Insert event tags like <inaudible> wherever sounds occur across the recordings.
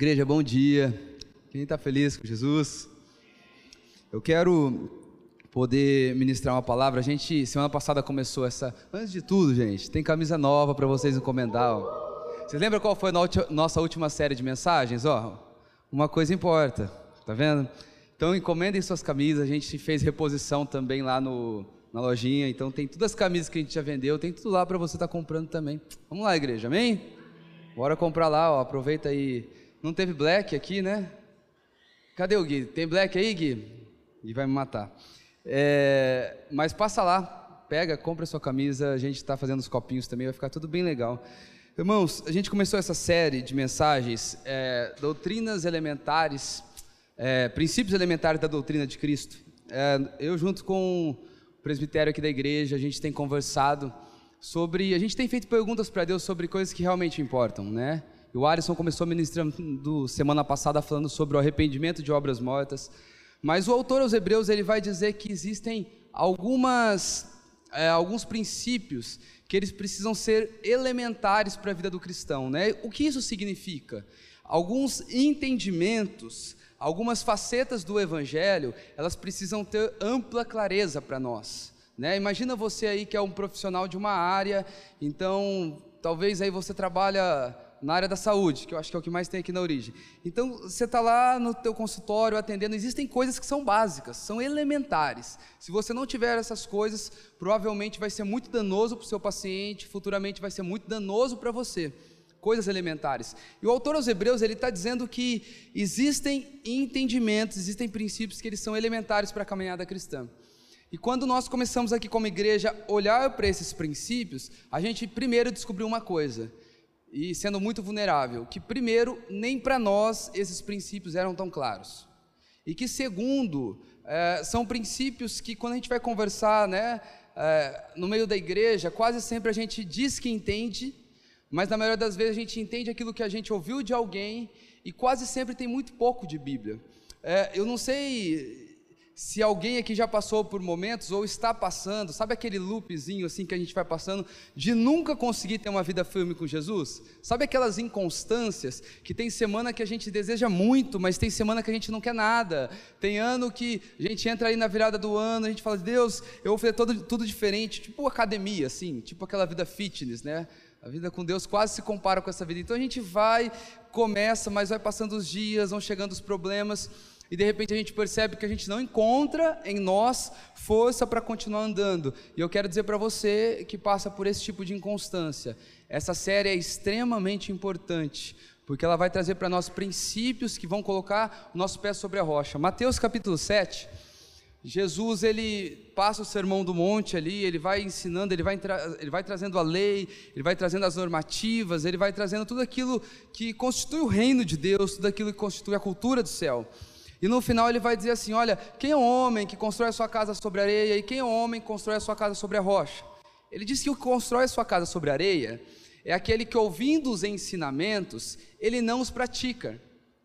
Igreja, bom dia. Quem está feliz com Jesus? Eu quero poder ministrar uma palavra. A gente, semana passada, começou essa. Antes de tudo, gente, tem camisa nova para vocês encomendar. Ó. Vocês lembram qual foi a nossa última série de mensagens? Ó, uma coisa importa, tá vendo? Então, encomendem suas camisas. A gente fez reposição também lá no, na lojinha. Então, tem todas as camisas que a gente já vendeu, tem tudo lá para você estar tá comprando também. Vamos lá, igreja, amém? Bora comprar lá, ó. Aproveita aí. Não teve black aqui, né? Cadê o Gui? Tem black aí, Gui? Gui vai me matar. É, mas passa lá, pega, compra sua camisa, a gente está fazendo os copinhos também, vai ficar tudo bem legal. Irmãos, a gente começou essa série de mensagens, é, doutrinas elementares, é, princípios elementares da doutrina de Cristo. É, eu, junto com o presbitério aqui da igreja, a gente tem conversado sobre, a gente tem feito perguntas para Deus sobre coisas que realmente importam, né? E o Alisson começou ministrando semana passada falando sobre o arrependimento de obras mortas. Mas o autor aos Hebreus ele vai dizer que existem algumas, é, alguns princípios que eles precisam ser elementares para a vida do cristão. Né? O que isso significa? Alguns entendimentos, algumas facetas do Evangelho, elas precisam ter ampla clareza para nós. Né? Imagina você aí que é um profissional de uma área, então talvez aí você trabalha na área da saúde, que eu acho que é o que mais tem aqui na origem. Então, você está lá no teu consultório atendendo, existem coisas que são básicas, são elementares. Se você não tiver essas coisas, provavelmente vai ser muito danoso para o seu paciente, futuramente vai ser muito danoso para você. Coisas elementares. E o autor aos Hebreus, ele está dizendo que existem entendimentos, existem princípios que eles são elementares para a caminhada cristã. E quando nós começamos aqui como igreja olhar para esses princípios, a gente primeiro descobriu uma coisa, e sendo muito vulnerável, que primeiro, nem para nós esses princípios eram tão claros. E que segundo, é, são princípios que quando a gente vai conversar né, é, no meio da igreja, quase sempre a gente diz que entende, mas na maioria das vezes a gente entende aquilo que a gente ouviu de alguém e quase sempre tem muito pouco de Bíblia. É, eu não sei se alguém aqui já passou por momentos ou está passando, sabe aquele loopzinho assim que a gente vai passando de nunca conseguir ter uma vida firme com Jesus? Sabe aquelas inconstâncias que tem semana que a gente deseja muito, mas tem semana que a gente não quer nada. Tem ano que a gente entra aí na virada do ano, a gente fala: "Deus, eu vou fazer tudo, tudo diferente", tipo academia assim, tipo aquela vida fitness, né? A vida com Deus quase se compara com essa vida. Então a gente vai, começa, mas vai passando os dias, vão chegando os problemas e de repente a gente percebe que a gente não encontra em nós força para continuar andando. E eu quero dizer para você que passa por esse tipo de inconstância, essa série é extremamente importante, porque ela vai trazer para nós princípios que vão colocar o nosso pé sobre a rocha. Mateus capítulo 7, Jesus ele passa o sermão do monte ali, ele vai ensinando, ele vai, ele vai trazendo a lei, ele vai trazendo as normativas, ele vai trazendo tudo aquilo que constitui o reino de Deus, tudo aquilo que constitui a cultura do céu. E no final ele vai dizer assim: Olha, quem é o homem que constrói a sua casa sobre areia e quem é o homem que constrói a sua casa sobre a rocha? Ele diz que o que constrói a sua casa sobre areia é aquele que, ouvindo os ensinamentos, ele não os pratica.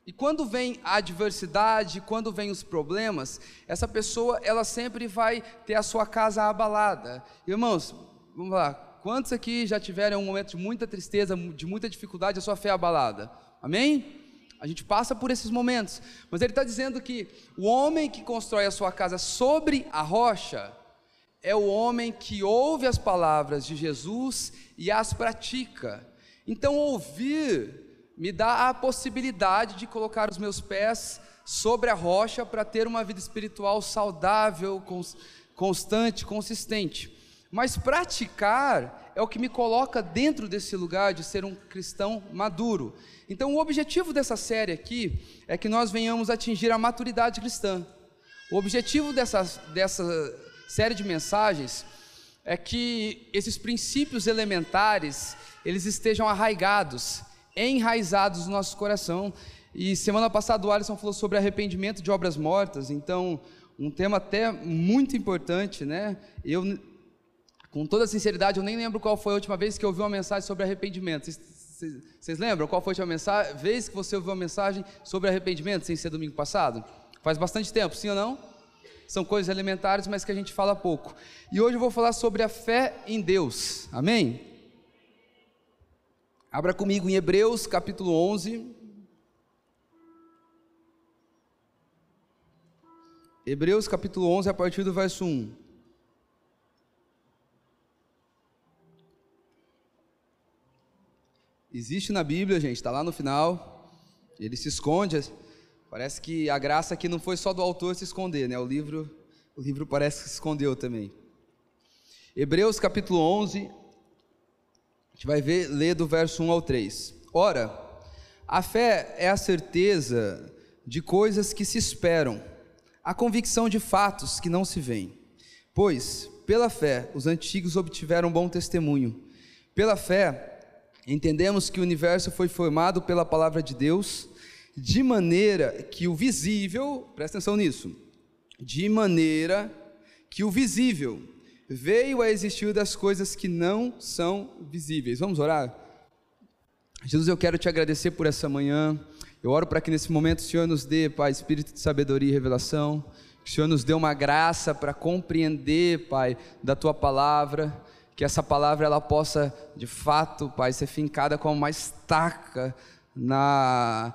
E quando vem a adversidade, quando vem os problemas, essa pessoa ela sempre vai ter a sua casa abalada. Irmãos, vamos lá. Quantos aqui já tiveram um momento de muita tristeza, de muita dificuldade, a sua fé abalada? Amém? A gente passa por esses momentos, mas ele está dizendo que o homem que constrói a sua casa sobre a rocha é o homem que ouve as palavras de Jesus e as pratica. Então, ouvir me dá a possibilidade de colocar os meus pés sobre a rocha para ter uma vida espiritual saudável, constante, consistente. Mas praticar é o que me coloca dentro desse lugar de ser um cristão maduro. Então, o objetivo dessa série aqui é que nós venhamos atingir a maturidade cristã. O objetivo dessa, dessa série de mensagens é que esses princípios elementares eles estejam arraigados, enraizados no nosso coração. E semana passada o Alisson falou sobre arrependimento de obras mortas, então um tema até muito importante, né? Eu com toda sinceridade, eu nem lembro qual foi a última vez que eu ouvi uma mensagem sobre arrependimento. Vocês lembram qual foi a última vez que você ouviu uma mensagem sobre arrependimento, sem ser domingo passado? Faz bastante tempo, sim ou não? São coisas elementares, mas que a gente fala pouco. E hoje eu vou falar sobre a fé em Deus. Amém? Abra comigo em Hebreus capítulo 11. Hebreus capítulo 11, a partir do verso 1. Existe na Bíblia, gente, está lá no final. Ele se esconde. Parece que a graça aqui não foi só do autor se esconder, né? O livro, o livro parece que se escondeu também. Hebreus capítulo 11, a gente vai ver, ler do verso 1 ao 3. Ora, a fé é a certeza de coisas que se esperam, a convicção de fatos que não se veem. Pois, pela fé, os antigos obtiveram bom testemunho. Pela fé, entendemos que o universo foi formado pela palavra de Deus, de maneira que o visível, presta atenção nisso, de maneira que o visível veio a existir das coisas que não são visíveis. Vamos orar? Jesus, eu quero te agradecer por essa manhã. Eu oro para que nesse momento o Senhor nos dê, Pai, espírito de sabedoria e revelação. Que o Senhor nos dê uma graça para compreender, Pai, da tua palavra. Que essa palavra ela possa, de fato, Pai, ser fincada como uma estaca na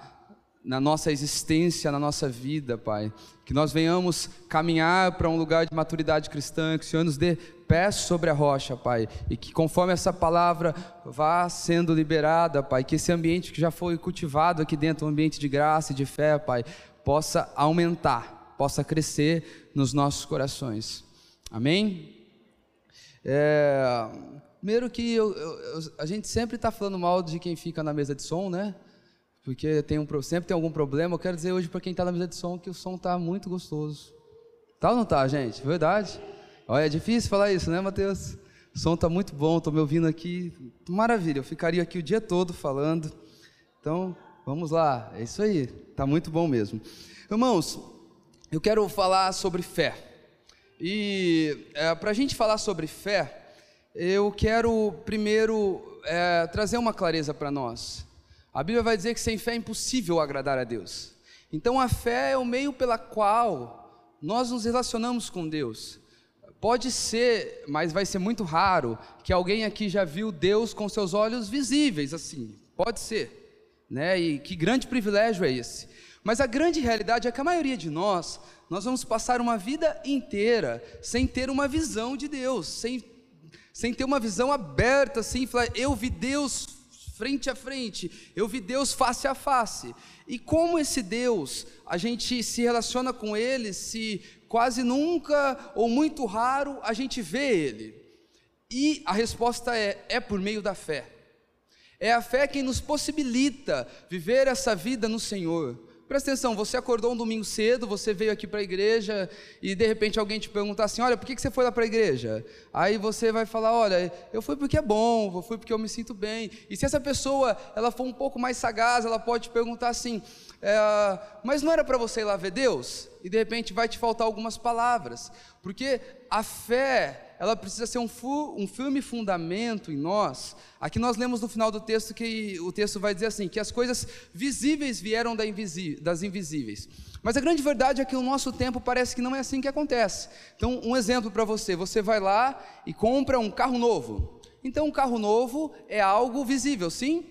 na nossa existência, na nossa vida, Pai. Que nós venhamos caminhar para um lugar de maturidade cristã, que o Senhor nos dê pés sobre a rocha, Pai. E que conforme essa palavra vá sendo liberada, Pai, que esse ambiente que já foi cultivado aqui dentro, um ambiente de graça e de fé, Pai, possa aumentar, possa crescer nos nossos corações. Amém? É, primeiro que eu, eu, a gente sempre está falando mal de quem fica na mesa de som, né? porque tem um, sempre tem algum problema. Eu quero dizer hoje para quem está na mesa de som que o som está muito gostoso. Tá ou não tá, gente? Verdade? Olha, é difícil falar isso, né, Mateus? O som está muito bom, estou me ouvindo aqui. Maravilha, eu ficaria aqui o dia todo falando. Então, vamos lá, é isso aí, está muito bom mesmo. Irmãos, eu quero falar sobre fé. E é, para a gente falar sobre fé, eu quero primeiro é, trazer uma clareza para nós. A Bíblia vai dizer que sem fé é impossível agradar a Deus. Então a fé é o meio pela qual nós nos relacionamos com Deus. Pode ser, mas vai ser muito raro, que alguém aqui já viu Deus com seus olhos visíveis, assim. Pode ser, né? E que grande privilégio é esse. Mas a grande realidade é que a maioria de nós, nós vamos passar uma vida inteira sem ter uma visão de Deus, sem, sem ter uma visão aberta, assim, falar, eu vi Deus frente a frente, eu vi Deus face a face. E como esse Deus, a gente se relaciona com ele, se quase nunca ou muito raro a gente vê ele? E a resposta é: é por meio da fé. É a fé quem nos possibilita viver essa vida no Senhor. Presta atenção, você acordou um domingo cedo, você veio aqui para a igreja e de repente alguém te perguntar assim: Olha, por que você foi lá para a igreja? Aí você vai falar: Olha, eu fui porque é bom, eu fui porque eu me sinto bem. E se essa pessoa ela for um pouco mais sagaz, ela pode te perguntar assim: é, Mas não era para você ir lá ver Deus? E de repente vai te faltar algumas palavras, porque a fé ela precisa ser um, fu, um firme fundamento em nós. Aqui nós lemos no final do texto que o texto vai dizer assim: que as coisas visíveis vieram da das invisíveis. Mas a grande verdade é que no nosso tempo parece que não é assim que acontece. Então, um exemplo para você: você vai lá e compra um carro novo. Então, um carro novo é algo visível, sim?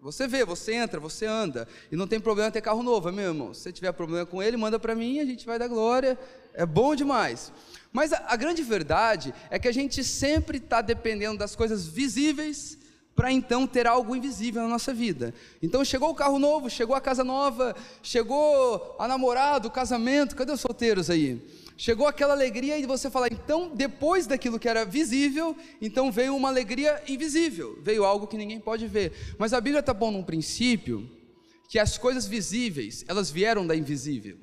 Você vê, você entra, você anda, e não tem problema ter carro novo, meu irmão. Se tiver problema com ele, manda para mim, a gente vai dar glória, é bom demais. Mas a, a grande verdade é que a gente sempre está dependendo das coisas visíveis para então ter algo invisível na nossa vida. Então chegou o carro novo, chegou a casa nova, chegou a namorado, o casamento, cadê os solteiros aí? Chegou aquela alegria e você fala, então depois daquilo que era visível, então veio uma alegria invisível, veio algo que ninguém pode ver. Mas a Bíblia está pondo um princípio que as coisas visíveis, elas vieram da invisível.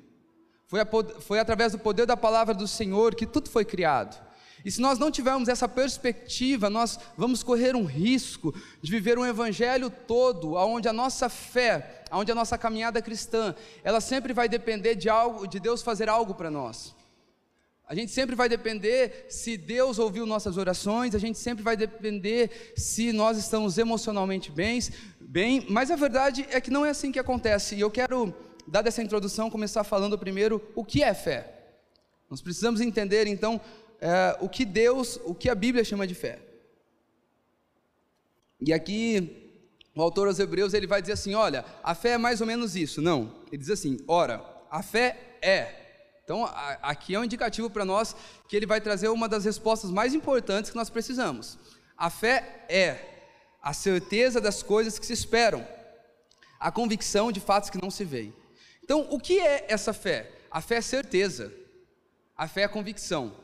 Foi, a, foi através do poder da palavra do Senhor que tudo foi criado. E se nós não tivermos essa perspectiva, nós vamos correr um risco de viver um evangelho todo, onde a nossa fé, onde a nossa caminhada cristã, ela sempre vai depender de algo, de Deus fazer algo para nós. A gente sempre vai depender se Deus ouviu nossas orações, a gente sempre vai depender se nós estamos emocionalmente bem, bem, mas a verdade é que não é assim que acontece. E eu quero dada essa introdução, começar falando primeiro o que é fé. Nós precisamos entender então é, o que Deus, o que a Bíblia chama de fé. E aqui o autor aos Hebreus ele vai dizer assim, olha, a fé é mais ou menos isso. Não, ele diz assim, ora, a fé é Então, a, aqui é um indicativo para nós que ele vai trazer uma das respostas mais importantes que nós precisamos. A fé é a certeza das coisas que se esperam, a convicção de fatos que não se veem. Então, o que é essa fé? A fé é certeza, a fé é convicção.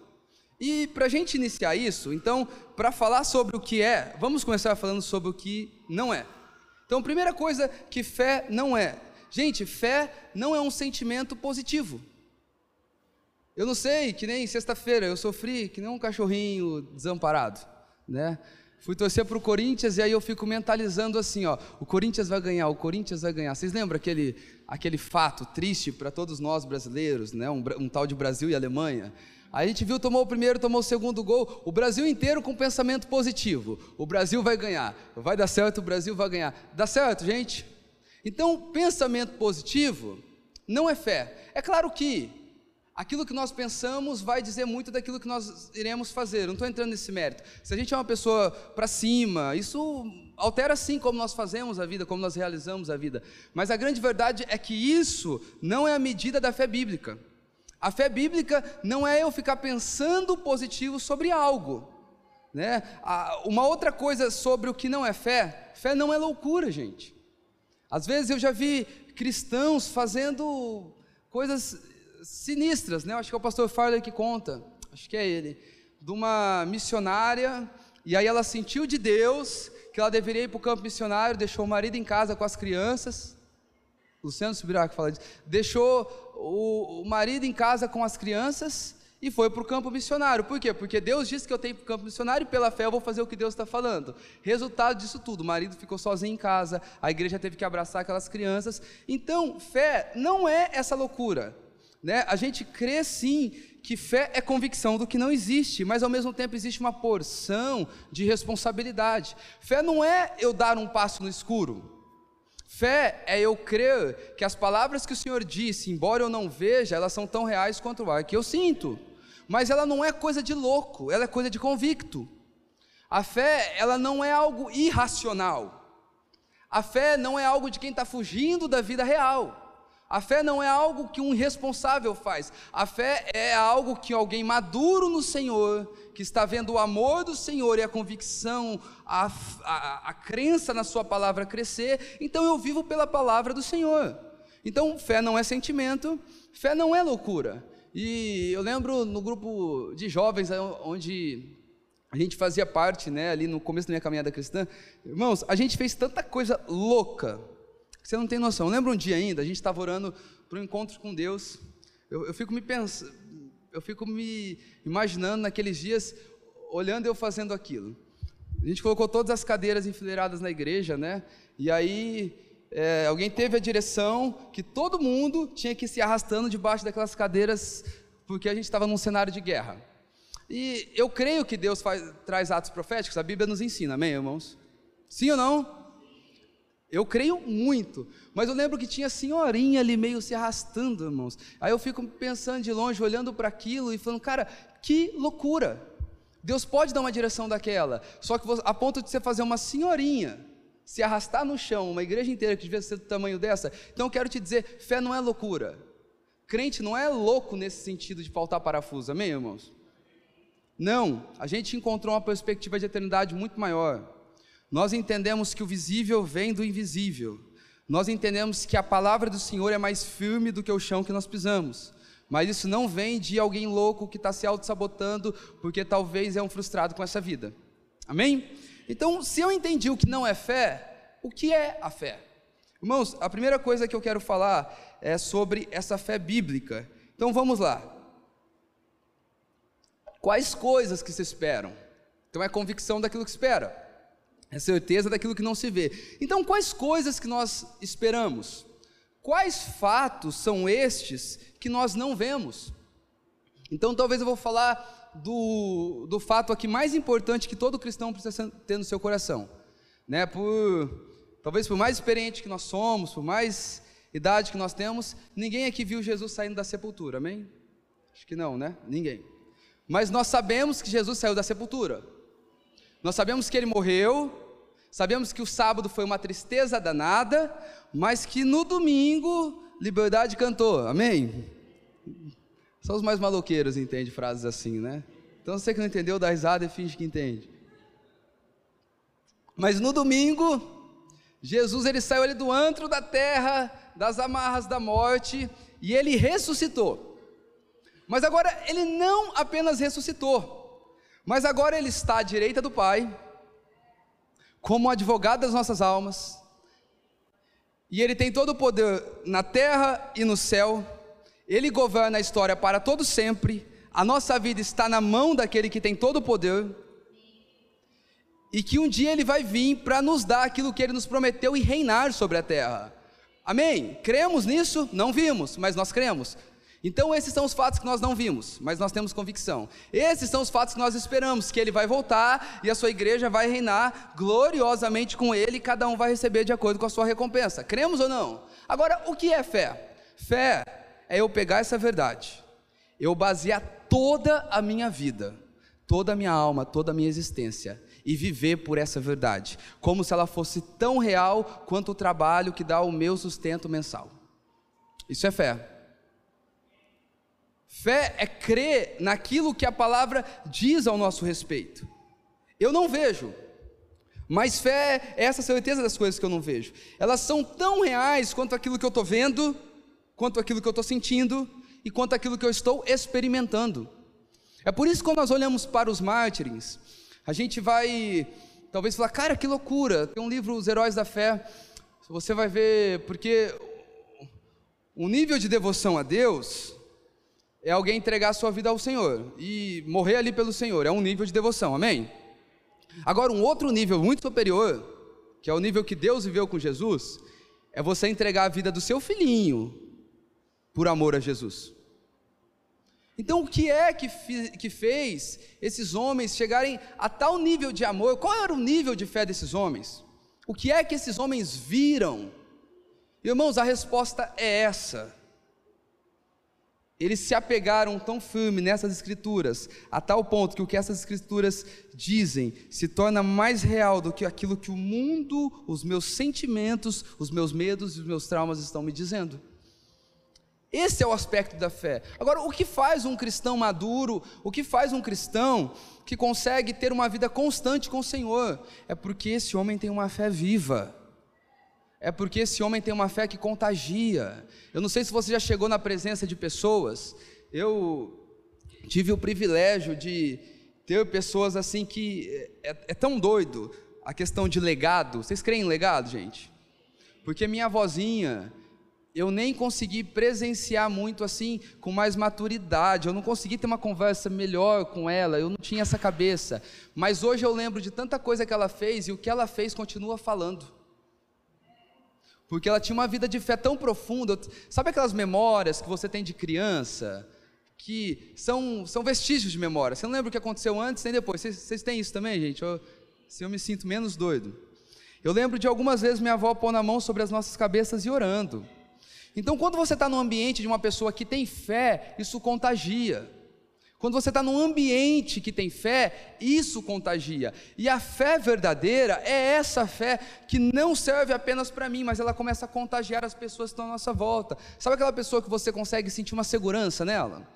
E para a gente iniciar isso, então, para falar sobre o que é, vamos começar falando sobre o que não é. Então, primeira coisa que fé não é. Gente, fé não é um sentimento positivo. Eu não sei, que nem sexta-feira eu sofri que nem um cachorrinho desamparado, né? Fui torcer para o Corinthians e aí eu fico mentalizando assim, ó, o Corinthians vai ganhar, o Corinthians vai ganhar. Vocês lembram aquele, aquele fato triste para todos nós brasileiros, né? Um, um, tal de Brasil e Alemanha? A gente viu, tomou o primeiro, tomou o segundo gol, o Brasil inteiro com pensamento positivo. O Brasil vai ganhar, vai dar certo, o Brasil vai ganhar. Dá certo, gente? Então, pensamento positivo não é fé. É claro que aquilo que nós pensamos vai dizer muito daquilo que nós iremos fazer. Não estou entrando nesse mérito. Se a gente é uma pessoa para cima, isso altera sim como nós fazemos a vida, como nós realizamos a vida. Mas a grande verdade é que isso não é a medida da fé bíblica. A fé bíblica não é eu ficar pensando positivo sobre algo. Né? Uma outra coisa sobre o que não é fé, fé não é loucura, gente. Às vezes eu já vi cristãos fazendo coisas sinistras, né? Acho que é o pastor Farley que conta, acho que é ele, de uma missionária, e aí ela sentiu de Deus que ela deveria ir para o campo missionário, deixou o marido em casa com as crianças. Luciano Subirac fala disso. Deixou o, o marido em casa com as crianças e foi para o campo missionário. Por quê? Porque Deus disse que eu tenho para o campo missionário e pela fé eu vou fazer o que Deus está falando. Resultado disso tudo, o marido ficou sozinho em casa, a igreja teve que abraçar aquelas crianças. Então, fé não é essa loucura. Né? A gente crê sim que fé é convicção do que não existe, mas ao mesmo tempo existe uma porção de responsabilidade. Fé não é eu dar um passo no escuro. Fé é eu crer que as palavras que o Senhor disse, embora eu não veja, elas são tão reais quanto o ar que eu sinto. Mas ela não é coisa de louco, ela é coisa de convicto. A fé, ela não é algo irracional. A fé não é algo de quem está fugindo da vida real. A fé não é algo que um responsável faz. A fé é algo que alguém maduro no Senhor, que está vendo o amor do Senhor e a convicção, a, a, a crença na Sua palavra crescer. Então eu vivo pela palavra do Senhor. Então fé não é sentimento, fé não é loucura. E eu lembro no grupo de jovens onde a gente fazia parte, né, ali no começo da minha caminhada cristã, irmãos, a gente fez tanta coisa louca você não tem noção. Lembra um dia ainda, a gente estava orando para um encontro com Deus. Eu, eu, fico me pensando, eu fico me imaginando naqueles dias, olhando eu fazendo aquilo. A gente colocou todas as cadeiras enfileiradas na igreja, né? E aí é, alguém teve a direção que todo mundo tinha que se arrastando debaixo daquelas cadeiras, porque a gente estava num cenário de guerra. E eu creio que Deus faz, traz atos proféticos, a Bíblia nos ensina, amém, irmãos? Sim ou não? Eu creio muito, mas eu lembro que tinha senhorinha ali meio se arrastando, irmãos. Aí eu fico pensando de longe, olhando para aquilo e falando, cara, que loucura. Deus pode dar uma direção daquela, só que a ponto de você fazer uma senhorinha se arrastar no chão, uma igreja inteira que devia ser do tamanho dessa. Então eu quero te dizer, fé não é loucura. Crente não é louco nesse sentido de faltar parafuso, amém, irmãos? Não, a gente encontrou uma perspectiva de eternidade muito maior. Nós entendemos que o visível vem do invisível. Nós entendemos que a palavra do Senhor é mais firme do que o chão que nós pisamos. Mas isso não vem de alguém louco que está se auto-sabotando, porque talvez é um frustrado com essa vida. Amém? Então, se eu entendi o que não é fé, o que é a fé? Irmãos, a primeira coisa que eu quero falar é sobre essa fé bíblica. Então vamos lá. Quais coisas que se esperam? Então é convicção daquilo que espera é certeza daquilo que não se vê. Então, quais coisas que nós esperamos? Quais fatos são estes que nós não vemos? Então, talvez eu vou falar do, do fato aqui mais importante que todo cristão precisa ter no seu coração, né? Por talvez por mais experiente que nós somos, por mais idade que nós temos, ninguém aqui viu Jesus saindo da sepultura, amém? Acho que não, né? Ninguém. Mas nós sabemos que Jesus saiu da sepultura. Nós sabemos que ele morreu, sabemos que o sábado foi uma tristeza danada, mas que no domingo Liberdade cantou, amém? Só os mais maloqueiros entendem frases assim, né? Então você que não entendeu, dá risada e finge que entende. Mas no domingo, Jesus ele saiu ali do antro da terra, das amarras da morte, e ele ressuscitou. Mas agora ele não apenas ressuscitou, mas agora ele está à direita do Pai, como advogado das nossas almas, e ele tem todo o poder na terra e no céu, ele governa a história para todo sempre, a nossa vida está na mão daquele que tem todo o poder, e que um dia ele vai vir para nos dar aquilo que ele nos prometeu e reinar sobre a terra. Amém? Cremos nisso? Não vimos, mas nós cremos. Então, esses são os fatos que nós não vimos, mas nós temos convicção. Esses são os fatos que nós esperamos: que ele vai voltar e a sua igreja vai reinar gloriosamente com ele, e cada um vai receber de acordo com a sua recompensa. Cremos ou não? Agora, o que é fé? Fé é eu pegar essa verdade, eu basear toda a minha vida, toda a minha alma, toda a minha existência e viver por essa verdade, como se ela fosse tão real quanto o trabalho que dá o meu sustento mensal. Isso é fé. Fé é crer naquilo que a palavra diz ao nosso respeito. Eu não vejo, mas fé é essa certeza das coisas que eu não vejo. Elas são tão reais quanto aquilo que eu estou vendo, quanto aquilo que eu estou sentindo e quanto aquilo que eu estou experimentando. É por isso que quando nós olhamos para os mártires, a gente vai talvez falar, cara, que loucura. Tem um livro, Os Heróis da Fé. Você vai ver, porque o nível de devoção a Deus é alguém entregar a sua vida ao Senhor e morrer ali pelo Senhor. É um nível de devoção, amém? Agora, um outro nível muito superior, que é o nível que Deus viveu com Jesus, é você entregar a vida do seu filhinho por amor a Jesus. Então, o que é que, que fez esses homens chegarem a tal nível de amor? Qual era o nível de fé desses homens? O que é que esses homens viram? Irmãos, a resposta é essa. Eles se apegaram tão firme nessas escrituras, a tal ponto que o que essas escrituras dizem se torna mais real do que aquilo que o mundo, os meus sentimentos, os meus medos e os meus traumas estão me dizendo. Esse é o aspecto da fé. Agora, o que faz um cristão maduro, o que faz um cristão que consegue ter uma vida constante com o Senhor? É porque esse homem tem uma fé viva. É porque esse homem tem uma fé que contagia. Eu não sei se você já chegou na presença de pessoas. Eu tive o privilégio de ter pessoas assim que é, é tão doido a questão de legado. Vocês creem em legado, gente? Porque minha avózinha, eu nem consegui presenciar muito assim, com mais maturidade, eu não consegui ter uma conversa melhor com ela, eu não tinha essa cabeça. Mas hoje eu lembro de tanta coisa que ela fez e o que ela fez continua falando. Porque ela tinha uma vida de fé tão profunda. Sabe aquelas memórias que você tem de criança? Que são, são vestígios de memória. Você não lembra o que aconteceu antes nem depois. Vocês, vocês têm isso também, gente? Eu, se eu me sinto menos doido. Eu lembro de algumas vezes minha avó pôr na mão sobre as nossas cabeças e orando. Então, quando você está no ambiente de uma pessoa que tem fé, isso contagia. Quando você está num ambiente que tem fé, isso contagia. E a fé verdadeira é essa fé que não serve apenas para mim, mas ela começa a contagiar as pessoas que estão à nossa volta. Sabe aquela pessoa que você consegue sentir uma segurança nela?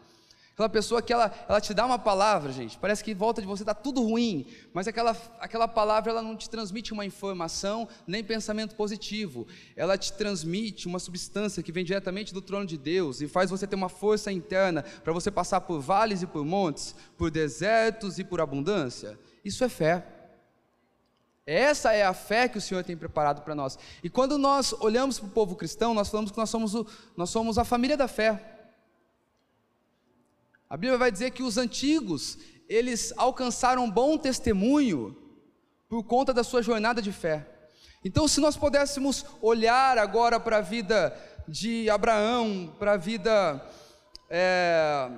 Aquela pessoa que ela, ela te dá uma palavra, gente, parece que em volta de você está tudo ruim, mas aquela, aquela palavra ela não te transmite uma informação nem pensamento positivo, ela te transmite uma substância que vem diretamente do trono de Deus e faz você ter uma força interna para você passar por vales e por montes, por desertos e por abundância. Isso é fé. Essa é a fé que o Senhor tem preparado para nós. E quando nós olhamos para o povo cristão, nós falamos que nós somos, o, nós somos a família da fé. A Bíblia vai dizer que os antigos, eles alcançaram bom testemunho por conta da sua jornada de fé. Então, se nós pudéssemos olhar agora para a vida de Abraão, para a vida, é,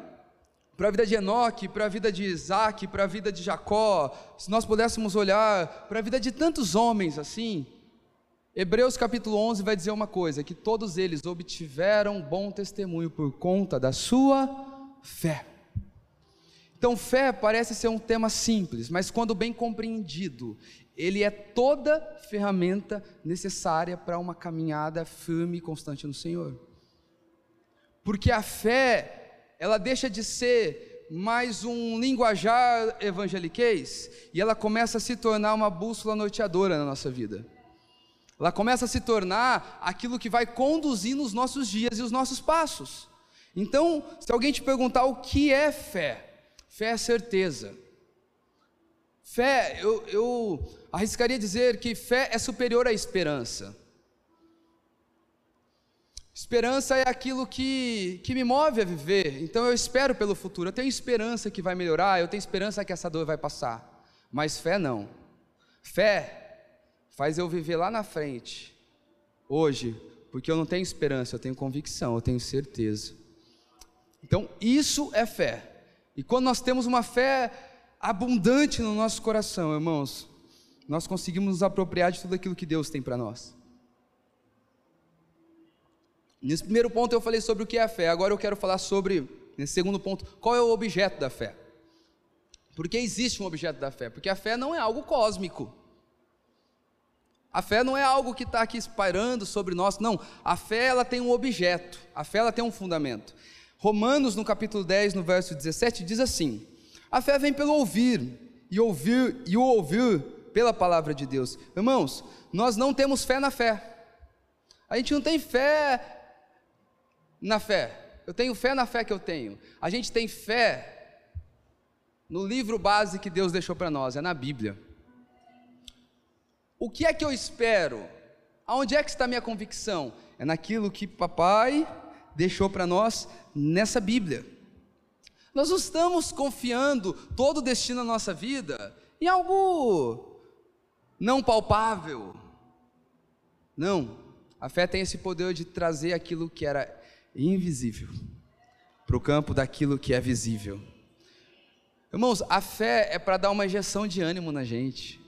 para a vida de Enoque, para a vida de Isaac, para a vida de Jacó, se nós pudéssemos olhar para a vida de tantos homens assim, Hebreus capítulo 11 vai dizer uma coisa: que todos eles obtiveram bom testemunho por conta da sua fé. Então, fé parece ser um tema simples, mas quando bem compreendido, ele é toda ferramenta necessária para uma caminhada firme e constante no Senhor. Porque a fé ela deixa de ser mais um linguajar evangeliquez e ela começa a se tornar uma bússola norteadora na nossa vida. Ela começa a se tornar aquilo que vai conduzindo os nossos dias e os nossos passos. Então, se alguém te perguntar o que é fé, fé é certeza. Fé, eu, eu arriscaria dizer que fé é superior à esperança. Esperança é aquilo que, que me move a viver, então eu espero pelo futuro, eu tenho esperança que vai melhorar, eu tenho esperança que essa dor vai passar, mas fé não. Fé faz eu viver lá na frente, hoje, porque eu não tenho esperança, eu tenho convicção, eu tenho certeza. Então, isso é fé. E quando nós temos uma fé abundante no nosso coração, irmãos, nós conseguimos nos apropriar de tudo aquilo que Deus tem para nós. Nesse primeiro ponto eu falei sobre o que é a fé, agora eu quero falar sobre, nesse segundo ponto, qual é o objeto da fé. Por que existe um objeto da fé? Porque a fé não é algo cósmico. A fé não é algo que está aqui espalhando sobre nós, não. A fé ela tem um objeto, a fé ela tem um fundamento. Romanos, no capítulo 10, no verso 17, diz assim: A fé vem pelo ouvir, e ouvir e o ouvir pela palavra de Deus. Irmãos, nós não temos fé na fé. A gente não tem fé na fé. Eu tenho fé na fé que eu tenho. A gente tem fé no livro base que Deus deixou para nós, é na Bíblia. O que é que eu espero? Aonde é que está a minha convicção? É naquilo que papai deixou para nós nessa Bíblia. Nós não estamos confiando todo o destino da nossa vida em algo não palpável. Não. A fé tem esse poder de trazer aquilo que era invisível para o campo daquilo que é visível. Irmãos, a fé é para dar uma injeção de ânimo na gente.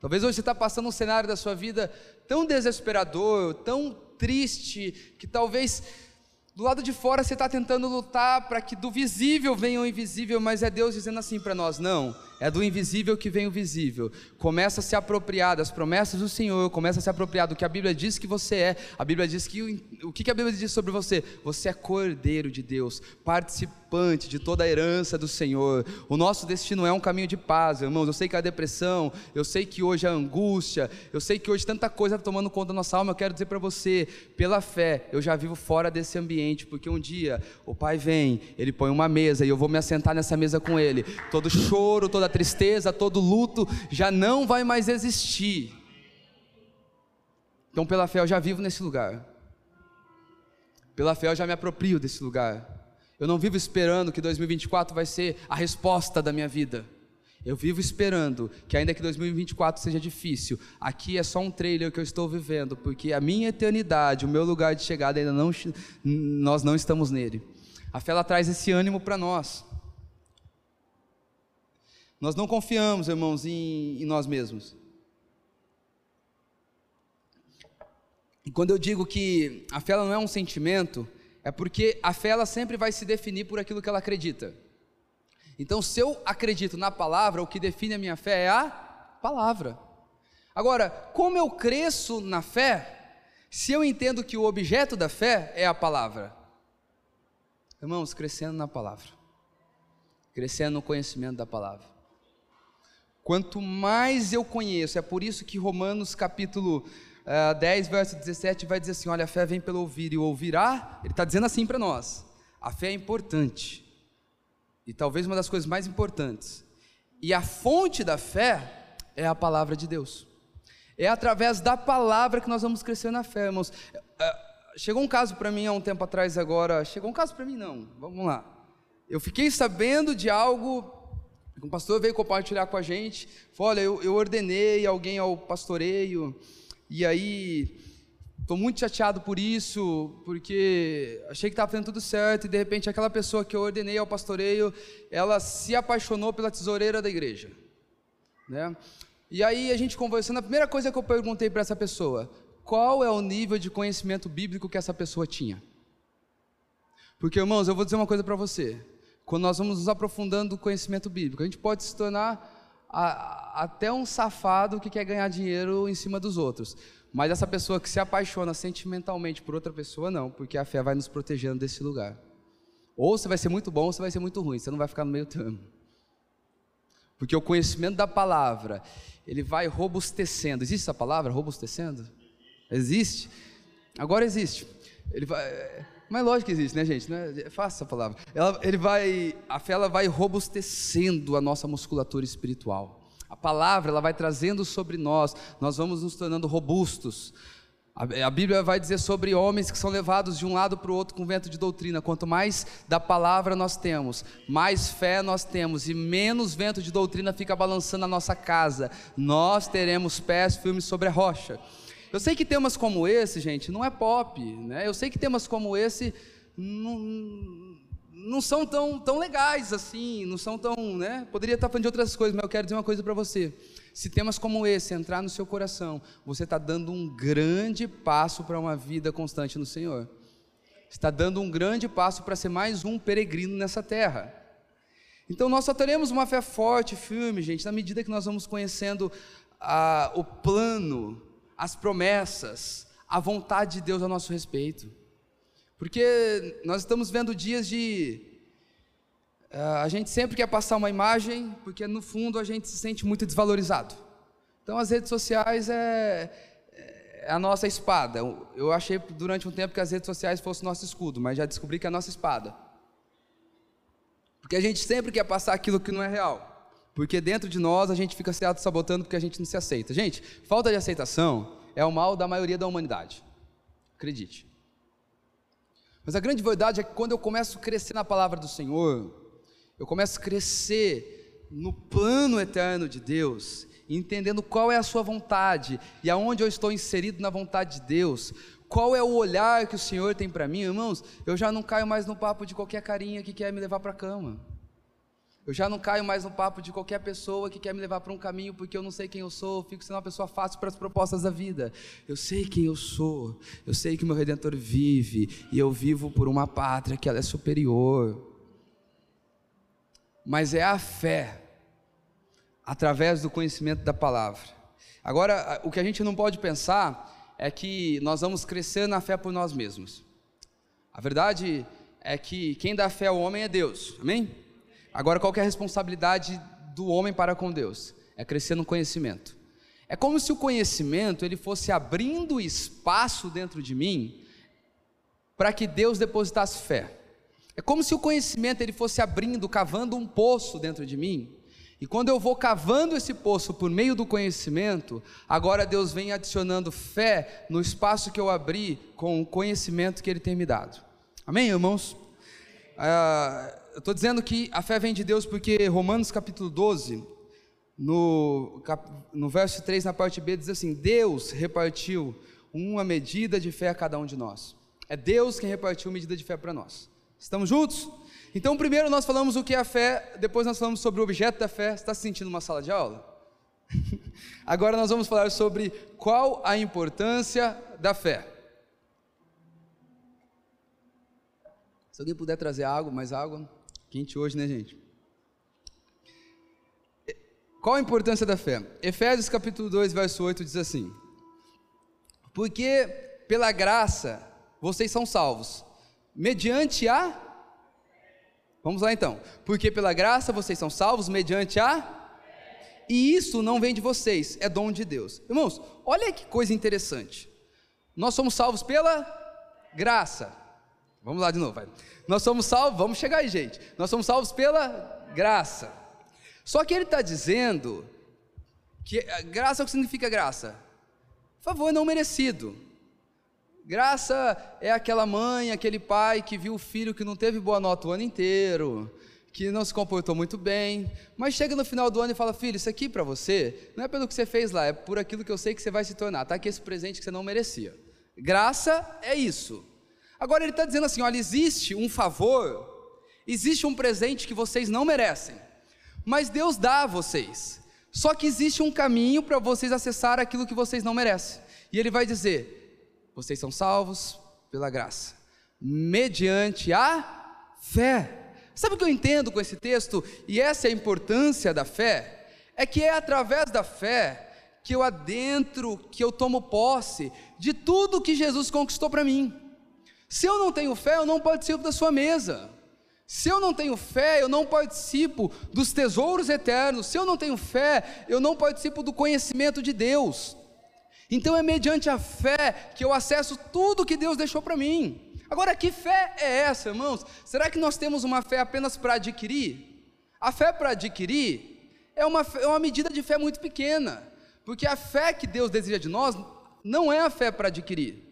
Talvez hoje você está passando um cenário da sua vida tão desesperador, tão triste, que talvez do lado de fora você está tentando lutar para que do visível venha o invisível, mas é Deus dizendo assim para nós: não, é do invisível que vem o visível. Começa a se apropriar das promessas do Senhor, começa a se apropriar do que a Bíblia diz que você é. A Bíblia diz que o que a Bíblia diz sobre você? Você é cordeiro de Deus, participante de toda a herança do Senhor. O nosso destino é um caminho de paz, irmãos. Eu sei que a depressão, eu sei que hoje a angústia, eu sei que hoje tanta coisa está tomando conta da nossa alma. Eu quero dizer para você, pela fé, eu já vivo fora desse ambiente porque um dia o pai vem, ele põe uma mesa e eu vou me assentar nessa mesa com ele. Todo choro, toda tristeza, todo luto já não vai mais existir. Então, pela fé, eu já vivo nesse lugar. Pela fé, eu já me aproprio desse lugar. Eu não vivo esperando que 2024 vai ser a resposta da minha vida. Eu vivo esperando que, ainda que 2024 seja difícil, aqui é só um trailer que eu estou vivendo, porque a minha eternidade, o meu lugar de chegada ainda não, nós não estamos nele. A fé ela traz esse ânimo para nós. Nós não confiamos, irmãos, em, em nós mesmos. E quando eu digo que a fé não é um sentimento, é porque a fé ela sempre vai se definir por aquilo que ela acredita. Então, se eu acredito na palavra, o que define a minha fé é a palavra. Agora, como eu cresço na fé, se eu entendo que o objeto da fé é a palavra? Irmãos, crescendo na palavra, crescendo no conhecimento da palavra. Quanto mais eu conheço, é por isso que Romanos capítulo uh, 10, verso 17 vai dizer assim: olha, a fé vem pelo ouvir, e ouvirá, ele está dizendo assim para nós: a fé é importante, e talvez uma das coisas mais importantes. E a fonte da fé é a palavra de Deus. É através da palavra que nós vamos crescer na fé, irmãos. É, chegou um caso para mim há um tempo atrás agora. Chegou um caso para mim não. Vamos lá. Eu fiquei sabendo de algo. Um pastor veio compartilhar com a gente. Falou, olha, eu, eu ordenei alguém ao pastoreio. E aí Estou muito chateado por isso, porque achei que estava fazendo tudo certo e de repente aquela pessoa que eu ordenei ao pastoreio, ela se apaixonou pela tesoureira da igreja, né? E aí a gente conversando, a primeira coisa que eu perguntei para essa pessoa, qual é o nível de conhecimento bíblico que essa pessoa tinha? Porque irmãos, eu vou dizer uma coisa para você. Quando nós vamos nos aprofundando no conhecimento bíblico, a gente pode se tornar a, até um safado que quer ganhar dinheiro em cima dos outros. Mas essa pessoa que se apaixona sentimentalmente por outra pessoa, não, porque a fé vai nos protegendo desse lugar. Ou você vai ser muito bom ou você vai ser muito ruim, você não vai ficar no meio termo. Porque o conhecimento da palavra, ele vai robustecendo. Existe essa palavra, robustecendo? Existe? Agora existe. Ele vai. Mas lógico que existe, né, gente? É, é fácil essa palavra. Ela, ele vai, a fé ela vai robustecendo a nossa musculatura espiritual. A palavra ela vai trazendo sobre nós, nós vamos nos tornando robustos. A, a Bíblia vai dizer sobre homens que são levados de um lado para o outro com vento de doutrina. Quanto mais da palavra nós temos, mais fé nós temos e menos vento de doutrina fica balançando a nossa casa. Nós teremos pés firmes sobre a rocha. Eu sei que temas como esse, gente, não é pop, né? Eu sei que temas como esse não, não são tão, tão legais assim, não são tão, né? Poderia estar falando de outras coisas, mas eu quero dizer uma coisa para você. Se temas como esse entrar no seu coração, você está dando um grande passo para uma vida constante no Senhor. Está dando um grande passo para ser mais um peregrino nessa terra. Então nós só teremos uma fé forte, firme, gente, na medida que nós vamos conhecendo ah, o plano as promessas, a vontade de Deus a nosso respeito. Porque nós estamos vendo dias de. Uh, a gente sempre quer passar uma imagem, porque no fundo a gente se sente muito desvalorizado. Então as redes sociais é, é a nossa espada. Eu achei durante um tempo que as redes sociais fossem nosso escudo, mas já descobri que é a nossa espada. Porque a gente sempre quer passar aquilo que não é real. Porque dentro de nós a gente fica se auto-sabotando porque a gente não se aceita. Gente, falta de aceitação é o mal da maioria da humanidade. Acredite. Mas a grande verdade é que quando eu começo a crescer na palavra do Senhor, eu começo a crescer no plano eterno de Deus, entendendo qual é a sua vontade e aonde eu estou inserido na vontade de Deus, qual é o olhar que o Senhor tem para mim, irmãos, eu já não caio mais no papo de qualquer carinha que quer me levar para a cama. Eu já não caio mais no papo de qualquer pessoa que quer me levar para um caminho porque eu não sei quem eu sou, fico sendo uma pessoa fácil para as propostas da vida. Eu sei quem eu sou, eu sei que meu redentor vive e eu vivo por uma pátria que ela é superior. Mas é a fé através do conhecimento da palavra. Agora, o que a gente não pode pensar é que nós vamos crescer na fé por nós mesmos. A verdade é que quem dá fé ao homem é Deus. Amém? Agora, qual é a responsabilidade do homem para com Deus? É crescer no conhecimento. É como se o conhecimento ele fosse abrindo espaço dentro de mim para que Deus depositasse fé. É como se o conhecimento ele fosse abrindo, cavando um poço dentro de mim. E quando eu vou cavando esse poço por meio do conhecimento, agora Deus vem adicionando fé no espaço que eu abri com o conhecimento que Ele tem me dado. Amém, irmãos? Ah, eu estou dizendo que a fé vem de Deus porque Romanos capítulo 12, no, no verso 3, na parte B, diz assim: Deus repartiu uma medida de fé a cada um de nós. É Deus quem repartiu medida de fé para nós. Estamos juntos? Então, primeiro nós falamos o que é a fé, depois nós falamos sobre o objeto da fé. Você está se sentindo uma sala de aula? <laughs> Agora nós vamos falar sobre qual a importância da fé. Se alguém puder trazer água, mais água. Quente hoje, né, gente? Qual a importância da fé? Efésios capítulo 2, verso 8 diz assim: Porque pela graça vocês são salvos, mediante a Vamos lá então. Porque pela graça vocês são salvos mediante a e isso não vem de vocês, é dom de Deus. Irmãos, olha que coisa interessante. Nós somos salvos pela graça. Vamos lá de novo, vai. Nós somos salvos, vamos chegar aí, gente. Nós somos salvos pela graça. Só que ele está dizendo que graça é o que significa graça? Favor não merecido. Graça é aquela mãe, aquele pai que viu o filho que não teve boa nota o ano inteiro, que não se comportou muito bem, mas chega no final do ano e fala: Filho, isso aqui para você não é pelo que você fez lá, é por aquilo que eu sei que você vai se tornar. Está aqui esse presente que você não merecia. Graça é isso. Agora ele está dizendo assim: olha, existe um favor, existe um presente que vocês não merecem, mas Deus dá a vocês. Só que existe um caminho para vocês acessar aquilo que vocês não merecem. E ele vai dizer: vocês são salvos pela graça, mediante a fé. Sabe o que eu entendo com esse texto? E essa é a importância da fé? É que é através da fé que eu adentro, que eu tomo posse de tudo que Jesus conquistou para mim. Se eu não tenho fé, eu não participo da sua mesa. Se eu não tenho fé, eu não participo dos tesouros eternos. Se eu não tenho fé, eu não participo do conhecimento de Deus. Então é mediante a fé que eu acesso tudo que Deus deixou para mim. Agora, que fé é essa, irmãos? Será que nós temos uma fé apenas para adquirir? A fé para adquirir é uma, é uma medida de fé muito pequena, porque a fé que Deus deseja de nós não é a fé para adquirir,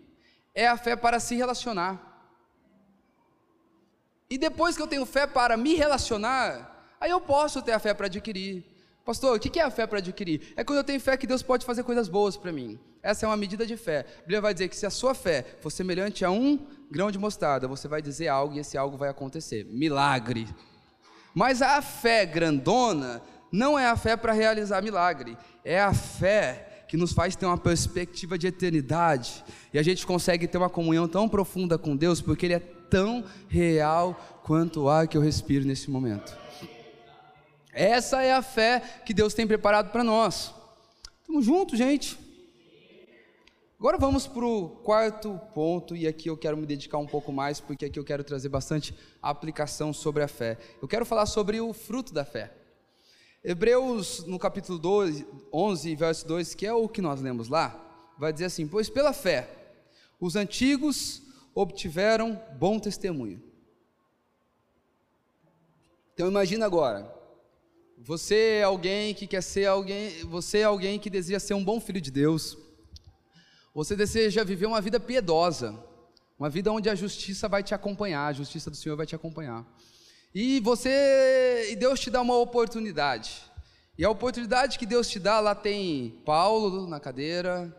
é a fé para se relacionar. E depois que eu tenho fé para me relacionar, aí eu posso ter a fé para adquirir. Pastor, o que é a fé para adquirir? É quando eu tenho fé que Deus pode fazer coisas boas para mim. Essa é uma medida de fé. A Bíblia vai dizer que se a sua fé for semelhante a um grão de mostarda, você vai dizer algo e esse algo vai acontecer. Milagre. Mas a fé grandona não é a fé para realizar milagre, é a fé que nos faz ter uma perspectiva de eternidade e a gente consegue ter uma comunhão tão profunda com Deus porque Ele é tão real quanto o ar que eu respiro nesse momento. Essa é a fé que Deus tem preparado para nós. Estamos juntos, gente. Agora vamos para o quarto ponto, e aqui eu quero me dedicar um pouco mais, porque aqui eu quero trazer bastante aplicação sobre a fé. Eu quero falar sobre o fruto da fé. Hebreus, no capítulo 12, 11, verso 2, que é o que nós lemos lá, vai dizer assim: Pois pela fé, os antigos obtiveram bom testemunho. Então imagina agora, você é alguém que quer ser alguém, você é alguém que deseja ser um bom filho de Deus. Você deseja viver uma vida piedosa, uma vida onde a justiça vai te acompanhar, a justiça do Senhor vai te acompanhar. E você, e Deus te dá uma oportunidade. E a oportunidade que Deus te dá, lá tem Paulo na cadeira,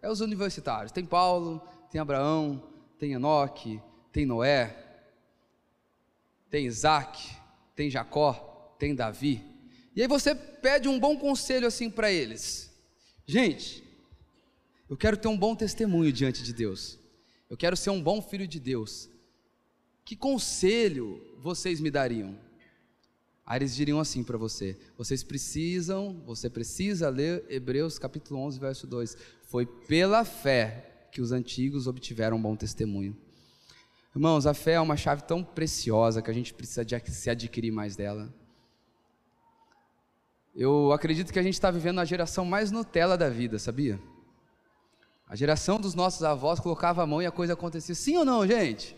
é os universitários. Tem Paulo, tem Abraão, tem Enoque, tem Noé, tem Isaac, tem Jacó, tem Davi. E aí você pede um bom conselho assim para eles. Gente, eu quero ter um bom testemunho diante de Deus. Eu quero ser um bom filho de Deus. Que conselho vocês me dariam? Aí eles diriam assim para você: vocês precisam, você precisa ler Hebreus capítulo 11, verso 2. Foi pela fé que os antigos obtiveram um bom testemunho. Irmãos, a fé é uma chave tão preciosa que a gente precisa de se adquirir mais dela. Eu acredito que a gente está vivendo a geração mais Nutella da vida, sabia? A geração dos nossos avós colocava a mão e a coisa acontecia. Sim ou não, gente?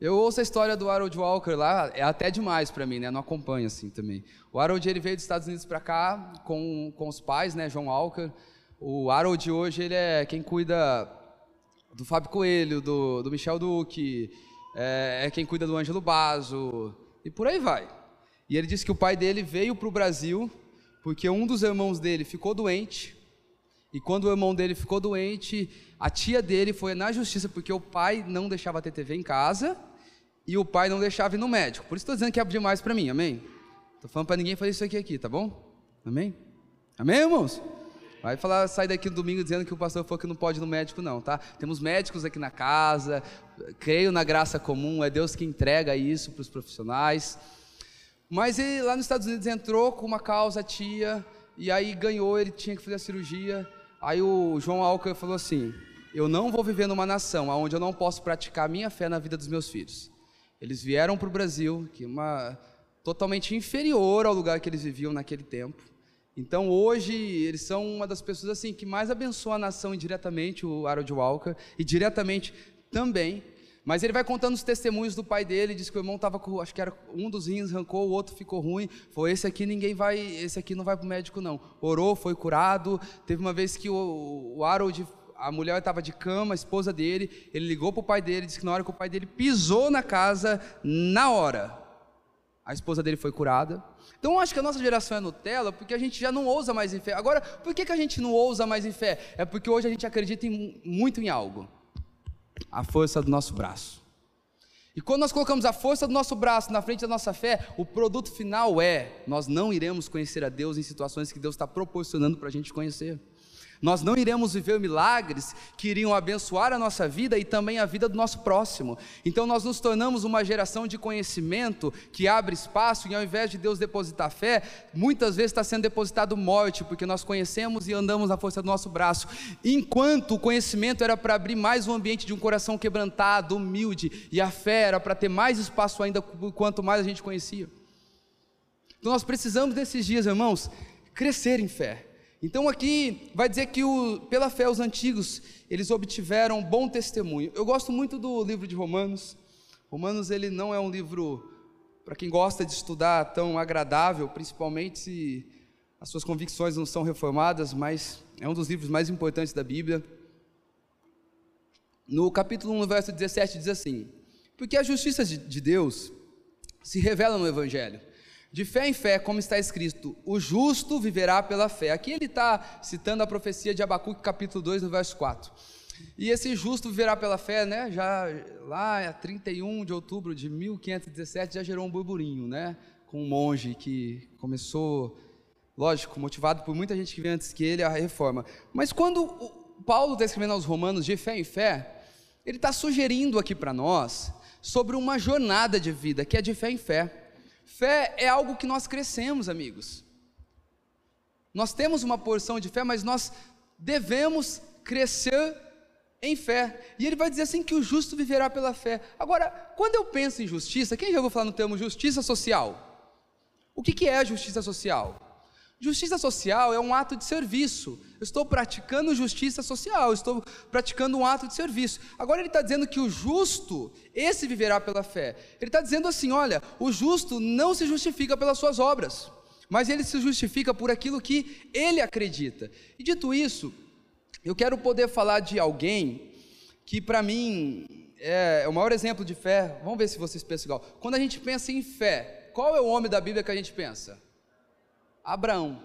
Eu ouço a história do Harold Walker lá, é até demais para mim, né? Não acompanho assim também. O Harold ele veio dos Estados Unidos para cá com, com os pais, né? João Walker. O Harold hoje ele é quem cuida do Fábio Coelho, do, do Michel Duque, é, é quem cuida do Ângelo Basso e por aí vai. E ele disse que o pai dele veio para o Brasil porque um dos irmãos dele ficou doente. E quando o irmão dele ficou doente, a tia dele foi na justiça porque o pai não deixava ter TV em casa e o pai não deixava ir no médico. Por isso estou dizendo que é demais para mim, amém? Estou falando para ninguém fazer isso aqui, aqui, tá bom? Amém? Amém, irmãos? Vai falar, sai daqui no domingo dizendo que o pastor falou que não pode ir no médico, não, tá? Temos médicos aqui na casa, creio na graça comum, é Deus que entrega isso para os profissionais. Mas ele lá nos Estados Unidos entrou com uma causa tia, e aí ganhou, ele tinha que fazer a cirurgia. Aí o João Alcker falou assim: Eu não vou viver numa nação onde eu não posso praticar a minha fé na vida dos meus filhos. Eles vieram para o Brasil, que é uma totalmente inferior ao lugar que eles viviam naquele tempo. Então hoje eles são uma das pessoas assim que mais abençoa a nação indiretamente, o Harold Walker, e diretamente também mas ele vai contando os testemunhos do pai dele, diz que o irmão estava com, acho que era um dos rins arrancou, o outro ficou ruim. Foi esse aqui ninguém vai, esse aqui não vai para o médico não. Orou, foi curado. Teve uma vez que o, o Harold, a mulher estava de cama, a esposa dele, ele ligou para o pai dele, disse que na hora que o pai dele pisou na casa, na hora, a esposa dele foi curada. Então eu acho que a nossa geração é Nutella porque a gente já não ousa mais em fé. Agora, por que, que a gente não ousa mais em fé? É porque hoje a gente acredita em, muito em algo a força do nosso braço. E quando nós colocamos a força do nosso braço na frente da nossa fé, o produto final é: nós não iremos conhecer a Deus em situações que Deus está proporcionando para a gente conhecer. Nós não iremos viver milagres que iriam abençoar a nossa vida e também a vida do nosso próximo. Então nós nos tornamos uma geração de conhecimento que abre espaço e ao invés de Deus depositar fé, muitas vezes está sendo depositado morte, porque nós conhecemos e andamos na força do nosso braço. Enquanto o conhecimento era para abrir mais um ambiente de um coração quebrantado, humilde, e a fé era para ter mais espaço ainda quanto mais a gente conhecia. Então nós precisamos desses dias, irmãos, crescer em fé. Então aqui vai dizer que o, pela fé os antigos, eles obtiveram bom testemunho. Eu gosto muito do livro de Romanos. Romanos ele não é um livro para quem gosta de estudar tão agradável, principalmente se as suas convicções não são reformadas, mas é um dos livros mais importantes da Bíblia. No capítulo 1, verso 17 diz assim: Porque a justiça de Deus se revela no evangelho de fé em fé, como está escrito, o justo viverá pela fé. Aqui ele está citando a profecia de Abacuque, capítulo 2, no verso 4. E esse justo viverá pela fé, né? Já lá, 31 de outubro de 1517, já gerou um burburinho, né? Com um monge que começou, lógico, motivado por muita gente que veio antes que ele, a reforma. Mas quando Paulo está escrevendo aos Romanos de fé em fé, ele está sugerindo aqui para nós sobre uma jornada de vida que é de fé em fé. Fé é algo que nós crescemos, amigos. Nós temos uma porção de fé, mas nós devemos crescer em fé. E ele vai dizer assim que o justo viverá pela fé. Agora, quando eu penso em justiça, quem já ouviu falar no termo justiça social? O que, é a justiça social? Justiça social é um ato de serviço. Eu estou praticando justiça social, estou praticando um ato de serviço. Agora ele está dizendo que o justo, esse viverá pela fé. Ele está dizendo assim: olha, o justo não se justifica pelas suas obras, mas ele se justifica por aquilo que ele acredita. E dito isso, eu quero poder falar de alguém que para mim é o maior exemplo de fé. Vamos ver se vocês pensam igual. Quando a gente pensa em fé, qual é o homem da Bíblia que a gente pensa? Abraão.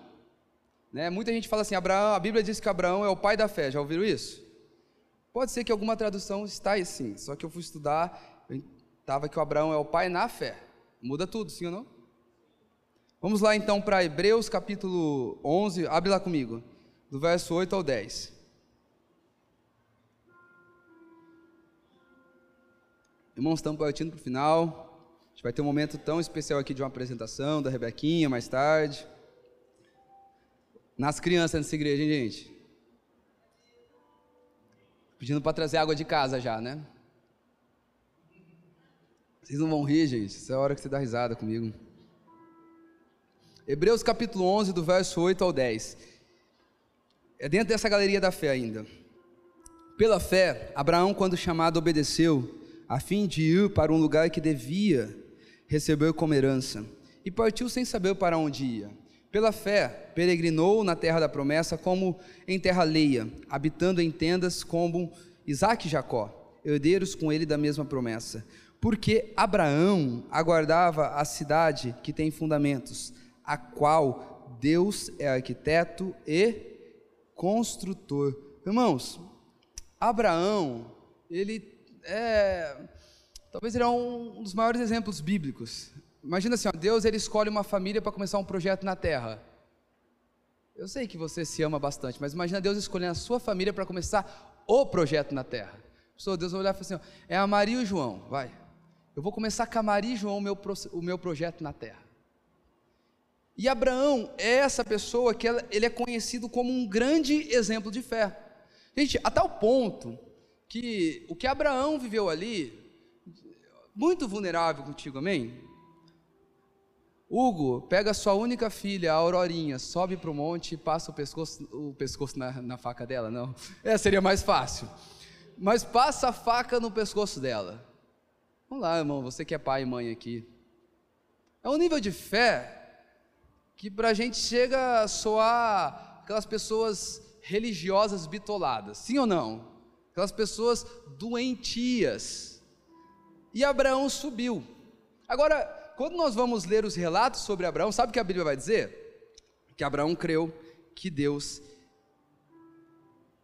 Né? Muita gente fala assim, Abraão, a Bíblia diz que Abraão é o pai da fé, já ouviram isso? Pode ser que alguma tradução está aí sim, só que eu fui estudar, estava que o Abraão é o pai na fé. Muda tudo, sim ou não? Vamos lá então para Hebreus capítulo 11, abre lá comigo, do verso 8 ao 10. Irmãos, estamos partindo para o final. A gente vai ter um momento tão especial aqui de uma apresentação da Rebequinha mais tarde. Nas crianças nessa igreja, hein, gente? Pedindo para trazer água de casa já, né? Vocês não vão rir, gente. Essa é a hora que você dá risada comigo. Hebreus capítulo 11, do verso 8 ao 10. É dentro dessa galeria da fé ainda. Pela fé, Abraão, quando chamado, obedeceu, a fim de ir para um lugar que devia receber como herança, e partiu sem saber para onde ia. Pela fé, peregrinou na terra da promessa como em terra alheia, habitando em tendas como Isaac e Jacó, herdeiros com ele da mesma promessa. Porque Abraão aguardava a cidade que tem fundamentos, a qual Deus é arquiteto e construtor. Irmãos, Abraão, ele é. Talvez ele é um dos maiores exemplos bíblicos. Imagina assim, ó, Deus ele escolhe uma família para começar um projeto na terra. Eu sei que você se ama bastante, mas imagina Deus escolhendo a sua família para começar o projeto na terra. Pessoa, Deus vai olhar e falar assim: ó, é a Maria e o João, vai. Eu vou começar com a Maria e João o meu, o meu projeto na terra. E Abraão é essa pessoa que ele é conhecido como um grande exemplo de fé. Gente, a tal ponto que o que Abraão viveu ali, muito vulnerável contigo, amém? Hugo, pega sua única filha, a Aurorinha, sobe para o monte e passa o pescoço, o pescoço na, na faca dela. Não, é, seria mais fácil. Mas passa a faca no pescoço dela. Vamos lá, irmão, você que é pai e mãe aqui. É um nível de fé que para a gente chega a soar aquelas pessoas religiosas bitoladas, sim ou não? Aquelas pessoas doentias. E Abraão subiu. Agora, quando nós vamos ler os relatos sobre Abraão, sabe o que a Bíblia vai dizer? Que Abraão creu que Deus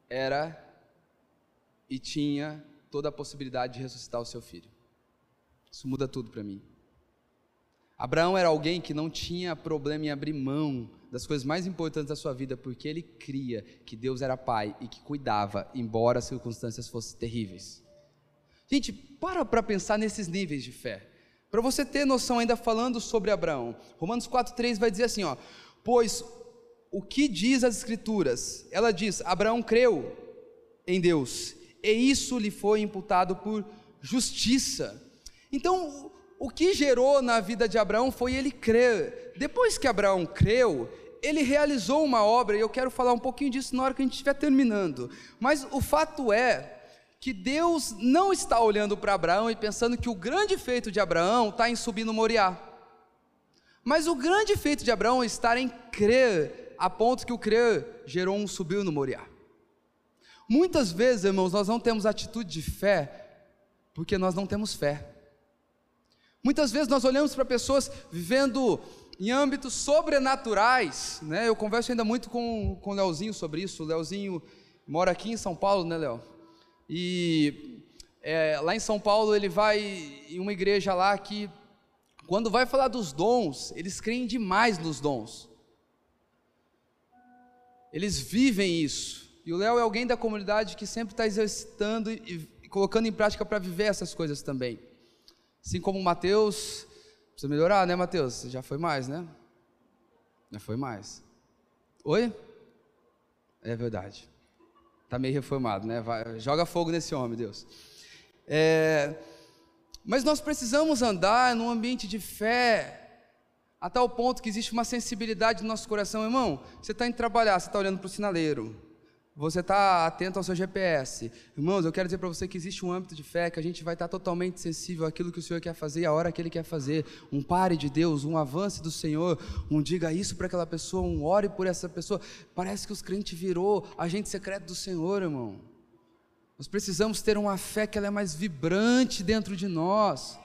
era e tinha toda a possibilidade de ressuscitar o seu filho. Isso muda tudo para mim. Abraão era alguém que não tinha problema em abrir mão das coisas mais importantes da sua vida, porque ele cria que Deus era pai e que cuidava, embora as circunstâncias fossem terríveis. Gente, para para pensar nesses níveis de fé. Para você ter noção, ainda falando sobre Abraão, Romanos 4,3 vai dizer assim: ó, pois o que diz as Escrituras? Ela diz: Abraão creu em Deus, e isso lhe foi imputado por justiça. Então, o que gerou na vida de Abraão foi ele crer. Depois que Abraão creu, ele realizou uma obra, e eu quero falar um pouquinho disso na hora que a gente estiver terminando. Mas o fato é que Deus não está olhando para Abraão e pensando que o grande feito de Abraão está em subir no Moriá. Mas o grande feito de Abraão é estar em crer, a ponto que o crer gerou um subiu no Moriá. Muitas vezes, irmãos, nós não temos atitude de fé porque nós não temos fé. Muitas vezes nós olhamos para pessoas vivendo em âmbitos sobrenaturais, né? Eu converso ainda muito com, com o Leozinho sobre isso. O Leozinho mora aqui em São Paulo, né, Léo? E é, lá em São Paulo ele vai em uma igreja lá que, quando vai falar dos dons, eles creem demais nos dons. Eles vivem isso. E o Léo é alguém da comunidade que sempre está exercitando e, e colocando em prática para viver essas coisas também. Assim como o Mateus, precisa melhorar, né, Mateus? Já foi mais, né? Já foi mais. Oi? É verdade. Está meio reformado, né? Vai, joga fogo nesse homem, Deus. É, mas nós precisamos andar num ambiente de fé, a tal ponto que existe uma sensibilidade no nosso coração, irmão. Você está indo trabalhar, você está olhando para o sinaleiro você está atento ao seu GPS. Irmãos, eu quero dizer para você que existe um âmbito de fé que a gente vai estar tá totalmente sensível àquilo que o Senhor quer fazer e à hora que Ele quer fazer. Um pare de Deus, um avance do Senhor, um diga isso para aquela pessoa, um ore por essa pessoa. Parece que os crentes virou agente secreto do Senhor, irmão. Nós precisamos ter uma fé que ela é mais vibrante dentro de nós.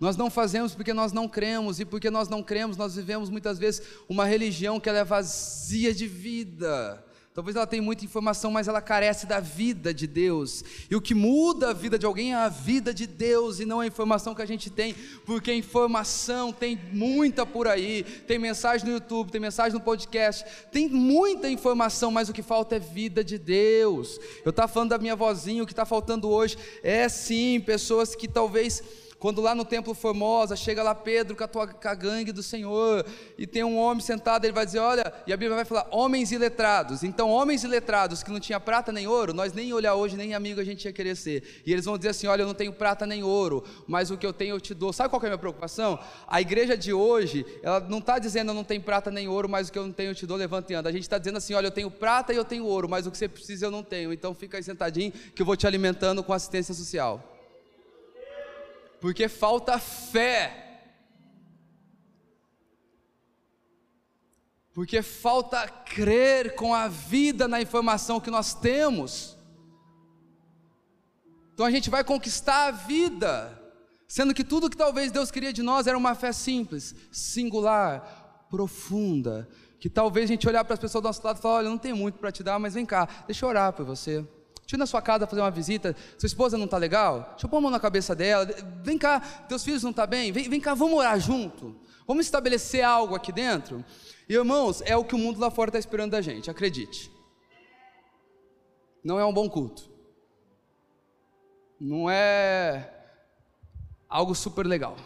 Nós não fazemos porque nós não cremos, e porque nós não cremos, nós vivemos muitas vezes uma religião que ela é vazia de vida Talvez ela tenha muita informação, mas ela carece da vida de Deus. E o que muda a vida de alguém é a vida de Deus e não a informação que a gente tem, porque informação tem muita por aí. Tem mensagem no YouTube, tem mensagem no podcast, tem muita informação, mas o que falta é vida de Deus. Eu estava falando da minha vozinha, o que está faltando hoje é sim pessoas que talvez quando lá no templo Formosa, chega lá Pedro com a, tua, com a gangue do Senhor, e tem um homem sentado, ele vai dizer: Olha, e a Bíblia vai falar, homens iletrados. Então, homens iletrados que não tinha prata nem ouro, nós nem olhar hoje, nem amigo a gente ia querer ser. E eles vão dizer assim: Olha, eu não tenho prata nem ouro, mas o que eu tenho eu te dou. Sabe qual é a minha preocupação? A igreja de hoje, ela não está dizendo eu não tenho prata nem ouro, mas o que eu não tenho eu te dou, levanta e anda. A gente está dizendo assim: Olha, eu tenho prata e eu tenho ouro, mas o que você precisa eu não tenho. Então, fica aí sentadinho que eu vou te alimentando com assistência social porque falta fé. Porque falta crer com a vida na informação que nós temos. Então a gente vai conquistar a vida, sendo que tudo que talvez Deus queria de nós era uma fé simples, singular, profunda. Que talvez a gente olhar para as pessoas do nosso lado e falar: olha, não tenho muito para te dar, mas vem cá, deixa eu orar por você. Deixa eu ir na sua casa fazer uma visita. Sua esposa não está legal? Deixa eu pôr a mão na cabeça dela. Vem cá, teus filhos não estão tá bem? Vem, vem cá, vamos orar junto. Vamos estabelecer algo aqui dentro. E irmãos, é o que o mundo lá fora está esperando da gente, acredite. Não é um bom culto. Não é algo super legal.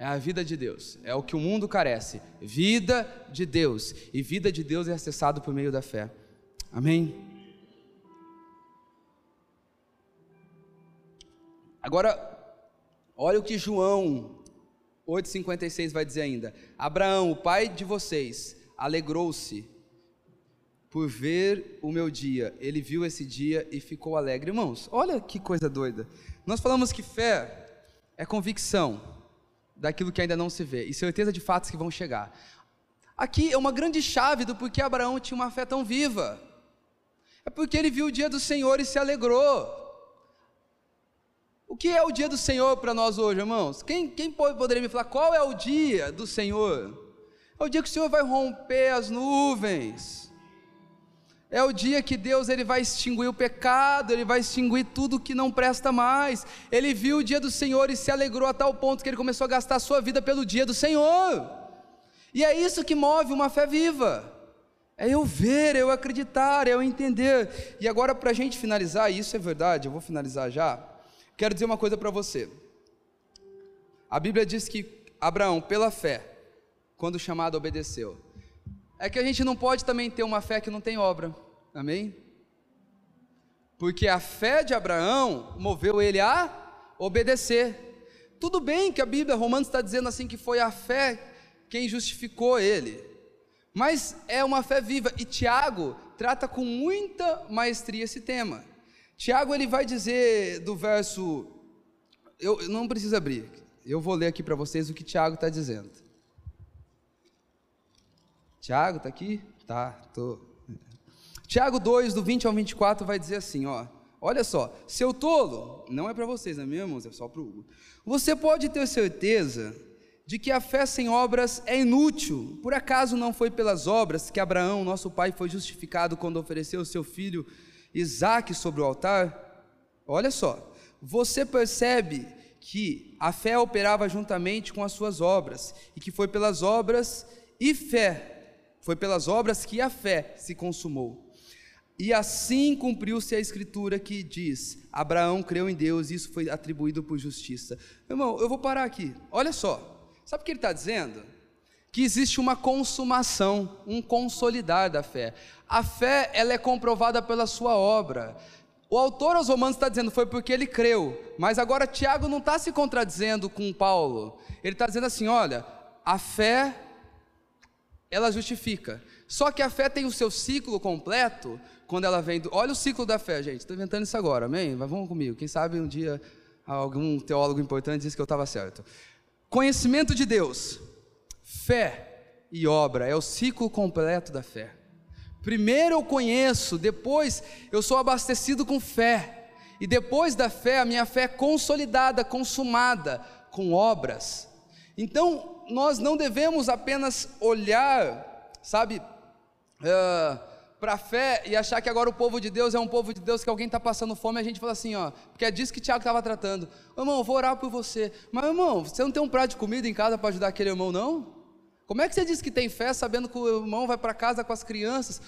É a vida de Deus. É o que o mundo carece. Vida de Deus. E vida de Deus é acessado por meio da fé. Amém? Agora, olha o que João 8,56 vai dizer ainda: Abraão, o pai de vocês, alegrou-se por ver o meu dia. Ele viu esse dia e ficou alegre. Irmãos, olha que coisa doida. Nós falamos que fé é convicção daquilo que ainda não se vê e certeza de fatos que vão chegar. Aqui é uma grande chave do porquê Abraão tinha uma fé tão viva. É porque ele viu o dia do Senhor e se alegrou. Que é o dia do Senhor para nós hoje, irmãos? Quem, quem poderia me falar qual é o dia do Senhor? É o dia que o Senhor vai romper as nuvens. É o dia que Deus ele vai extinguir o pecado, ele vai extinguir tudo que não presta mais. Ele viu o dia do Senhor e se alegrou a tal ponto que ele começou a gastar a sua vida pelo dia do Senhor. E é isso que move uma fé viva. É eu ver, é eu acreditar, é eu entender. E agora, para a gente finalizar, isso é verdade, eu vou finalizar já. Quero dizer uma coisa para você. A Bíblia diz que Abraão, pela fé, quando chamado, obedeceu. É que a gente não pode também ter uma fé que não tem obra. Amém? Porque a fé de Abraão moveu ele a obedecer. Tudo bem que a Bíblia, Romanos está dizendo assim que foi a fé quem justificou ele. Mas é uma fé viva e Tiago trata com muita maestria esse tema. Tiago ele vai dizer do verso eu não preciso abrir. Eu vou ler aqui para vocês o que Tiago está dizendo. Tiago está aqui? Tá, tô. Tiago 2, do 20 ao 24, vai dizer assim: ó, olha só, seu tolo, não é para vocês, não é? É só para o Hugo. Você pode ter certeza de que a fé sem obras é inútil. Por acaso não foi pelas obras que Abraão, nosso pai, foi justificado quando ofereceu o seu filho Isaque sobre o altar? Olha só, você percebe que a fé operava juntamente com as suas obras, e que foi pelas obras e fé foi pelas obras que a fé se consumou. E assim cumpriu-se a escritura que diz: Abraão creu em Deus e isso foi atribuído por justiça. Irmão, eu vou parar aqui. Olha só. Sabe o que ele está dizendo? Que existe uma consumação, um consolidar da fé. A fé, ela é comprovada pela sua obra. O autor aos Romanos está dizendo foi porque ele creu, mas agora Tiago não está se contradizendo com Paulo. Ele está dizendo assim: olha, a fé ela justifica. Só que a fé tem o seu ciclo completo quando ela vem do. Olha o ciclo da fé, gente. Estou inventando isso agora, amém? Mas vamos comigo. Quem sabe um dia algum teólogo importante disse que eu estava certo. Conhecimento de Deus, fé e obra é o ciclo completo da fé. Primeiro eu conheço, depois eu sou abastecido com fé. E depois da fé, a minha fé é consolidada, consumada com obras. Então, nós não devemos apenas olhar, sabe, uh, para a fé e achar que agora o povo de Deus é um povo de Deus que alguém está passando fome, a gente fala assim, ó, porque é disso que Tiago estava tratando. Irmão, vou orar por você. Mas, irmão, você não tem um prato de comida em casa para ajudar aquele irmão, não? Como é que você diz que tem fé sabendo que o irmão vai para casa com as crianças?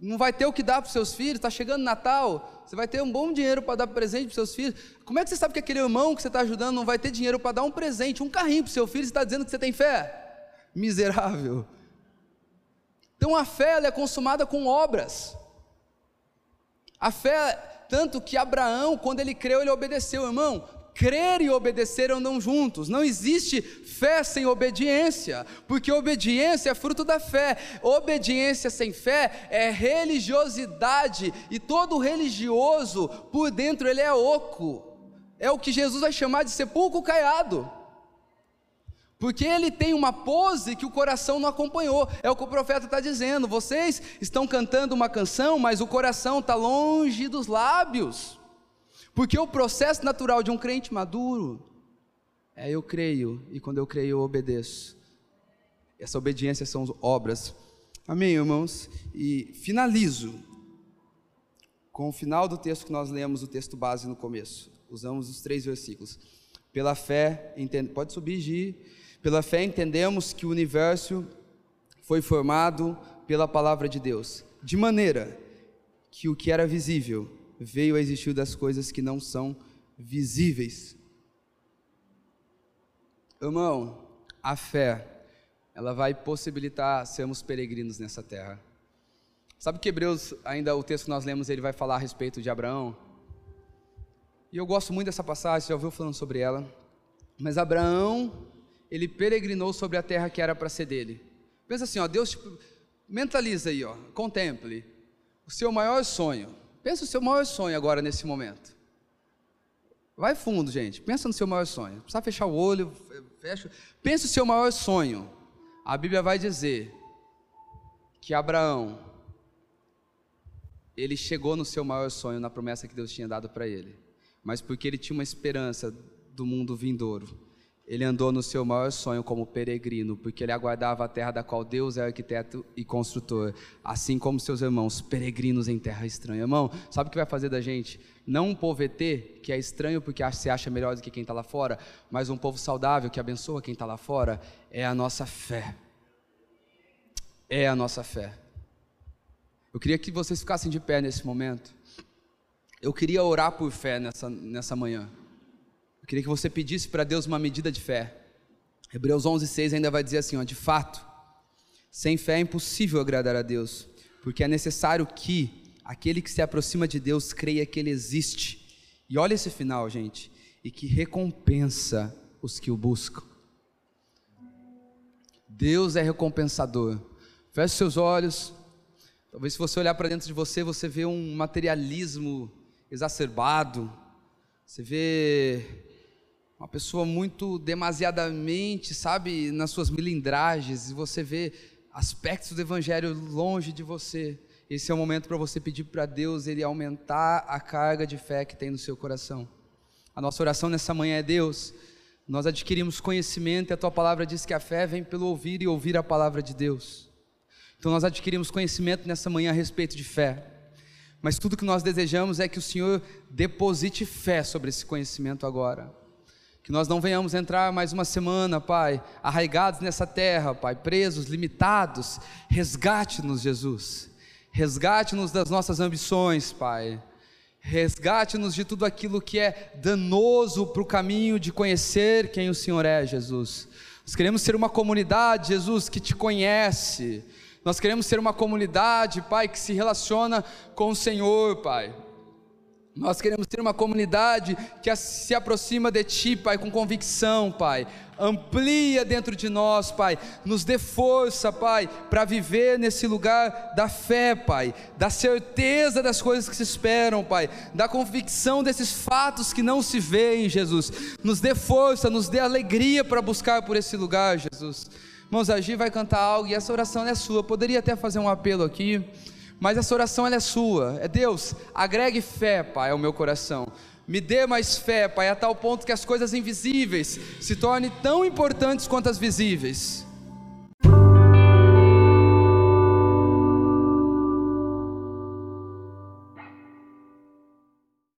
não vai ter o que dar para os seus filhos, está chegando Natal, você vai ter um bom dinheiro para dar presente para os seus filhos. Como é que você sabe que aquele irmão que você está ajudando não vai ter dinheiro para dar um presente, um carrinho para o seu filho, e está dizendo que você tem fé? Miserável. Então a fé é consumada com obras. A fé, tanto que Abraão, quando ele creu, ele obedeceu, irmão. Crer e obedecer andam juntos. Não existe fé sem obediência, porque obediência é fruto da fé. Obediência sem fé é religiosidade, e todo religioso, por dentro, ele é oco. É o que Jesus vai chamar de sepulcro caiado. Porque ele tem uma pose que o coração não acompanhou. É o que o profeta está dizendo. Vocês estão cantando uma canção, mas o coração está longe dos lábios. Porque o processo natural de um crente maduro é eu creio, e quando eu creio eu obedeço. Essa obediência são obras. Amém, irmãos? E finalizo com o final do texto que nós lemos, o texto base no começo. Usamos os três versículos. Pela fé, entende, pode subir, Gi. Pela fé entendemos que o universo foi formado pela palavra de Deus, de maneira que o que era visível veio a existir das coisas que não são visíveis. Irmão, a fé, ela vai possibilitar sermos peregrinos nessa terra. Sabe que Hebreus, ainda o texto que nós lemos, ele vai falar a respeito de Abraão? E eu gosto muito dessa passagem, já ouviu falando sobre ela. Mas Abraão, ele peregrinou sobre a terra que era para ser dele. Pensa assim, ó, Deus tipo, mentaliza aí, ó, contemple o seu maior sonho. Pensa o seu maior sonho agora nesse momento. Vai fundo, gente. Pensa no seu maior sonho. Precisa fechar o olho, fecha. Pensa o seu maior sonho. A Bíblia vai dizer que Abraão ele chegou no seu maior sonho na promessa que Deus tinha dado para ele. Mas porque ele tinha uma esperança do mundo vindouro, Ele andou no seu maior sonho como peregrino, porque ele aguardava a terra da qual Deus é arquiteto e construtor, assim como seus irmãos, peregrinos em terra estranha. Irmão, sabe o que vai fazer da gente? Não um povo ET, que é estranho porque se acha melhor do que quem está lá fora, mas um povo saudável que abençoa quem está lá fora, é a nossa fé. É a nossa fé. Eu queria que vocês ficassem de pé nesse momento. Eu queria orar por fé nessa, nessa manhã. Eu queria que você pedisse para Deus uma medida de fé. Hebreus 11:6 ainda vai dizer assim, ó, de fato, sem fé é impossível agradar a Deus, porque é necessário que aquele que se aproxima de Deus creia que ele existe. E olha esse final, gente, e que recompensa os que o buscam. Deus é recompensador. Feche seus olhos. Talvez se você olhar para dentro de você, você vê um materialismo exacerbado. Você vê uma pessoa muito demasiadamente, sabe, nas suas milindragens, e você vê aspectos do evangelho longe de você. Esse é o momento para você pedir para Deus ele aumentar a carga de fé que tem no seu coração. A nossa oração nessa manhã é Deus, nós adquirimos conhecimento e a tua palavra diz que a fé vem pelo ouvir e ouvir a palavra de Deus. Então nós adquirimos conhecimento nessa manhã a respeito de fé. Mas tudo que nós desejamos é que o Senhor deposite fé sobre esse conhecimento agora. Que nós não venhamos entrar mais uma semana, Pai, arraigados nessa terra, Pai, presos, limitados. Resgate-nos, Jesus. Resgate-nos das nossas ambições, Pai. Resgate-nos de tudo aquilo que é danoso para o caminho de conhecer quem o Senhor é, Jesus. Nós queremos ser uma comunidade, Jesus, que te conhece. Nós queremos ser uma comunidade, Pai, que se relaciona com o Senhor, Pai. Nós queremos ter uma comunidade que se aproxima de Ti, Pai, com convicção, Pai. Amplia dentro de nós, Pai. Nos dê força, Pai, para viver nesse lugar da fé, Pai. Da certeza das coisas que se esperam, Pai. Da convicção desses fatos que não se veem, Jesus. Nos dê força, nos dê alegria para buscar por esse lugar, Jesus. Irmãos, a Gi vai cantar algo e essa oração é sua. Poderia até fazer um apelo aqui. Mas essa oração é sua. É Deus, agregue fé, Pai, ao meu coração. Me dê mais fé, Pai, a tal ponto que as coisas invisíveis se tornem tão importantes quanto as visíveis.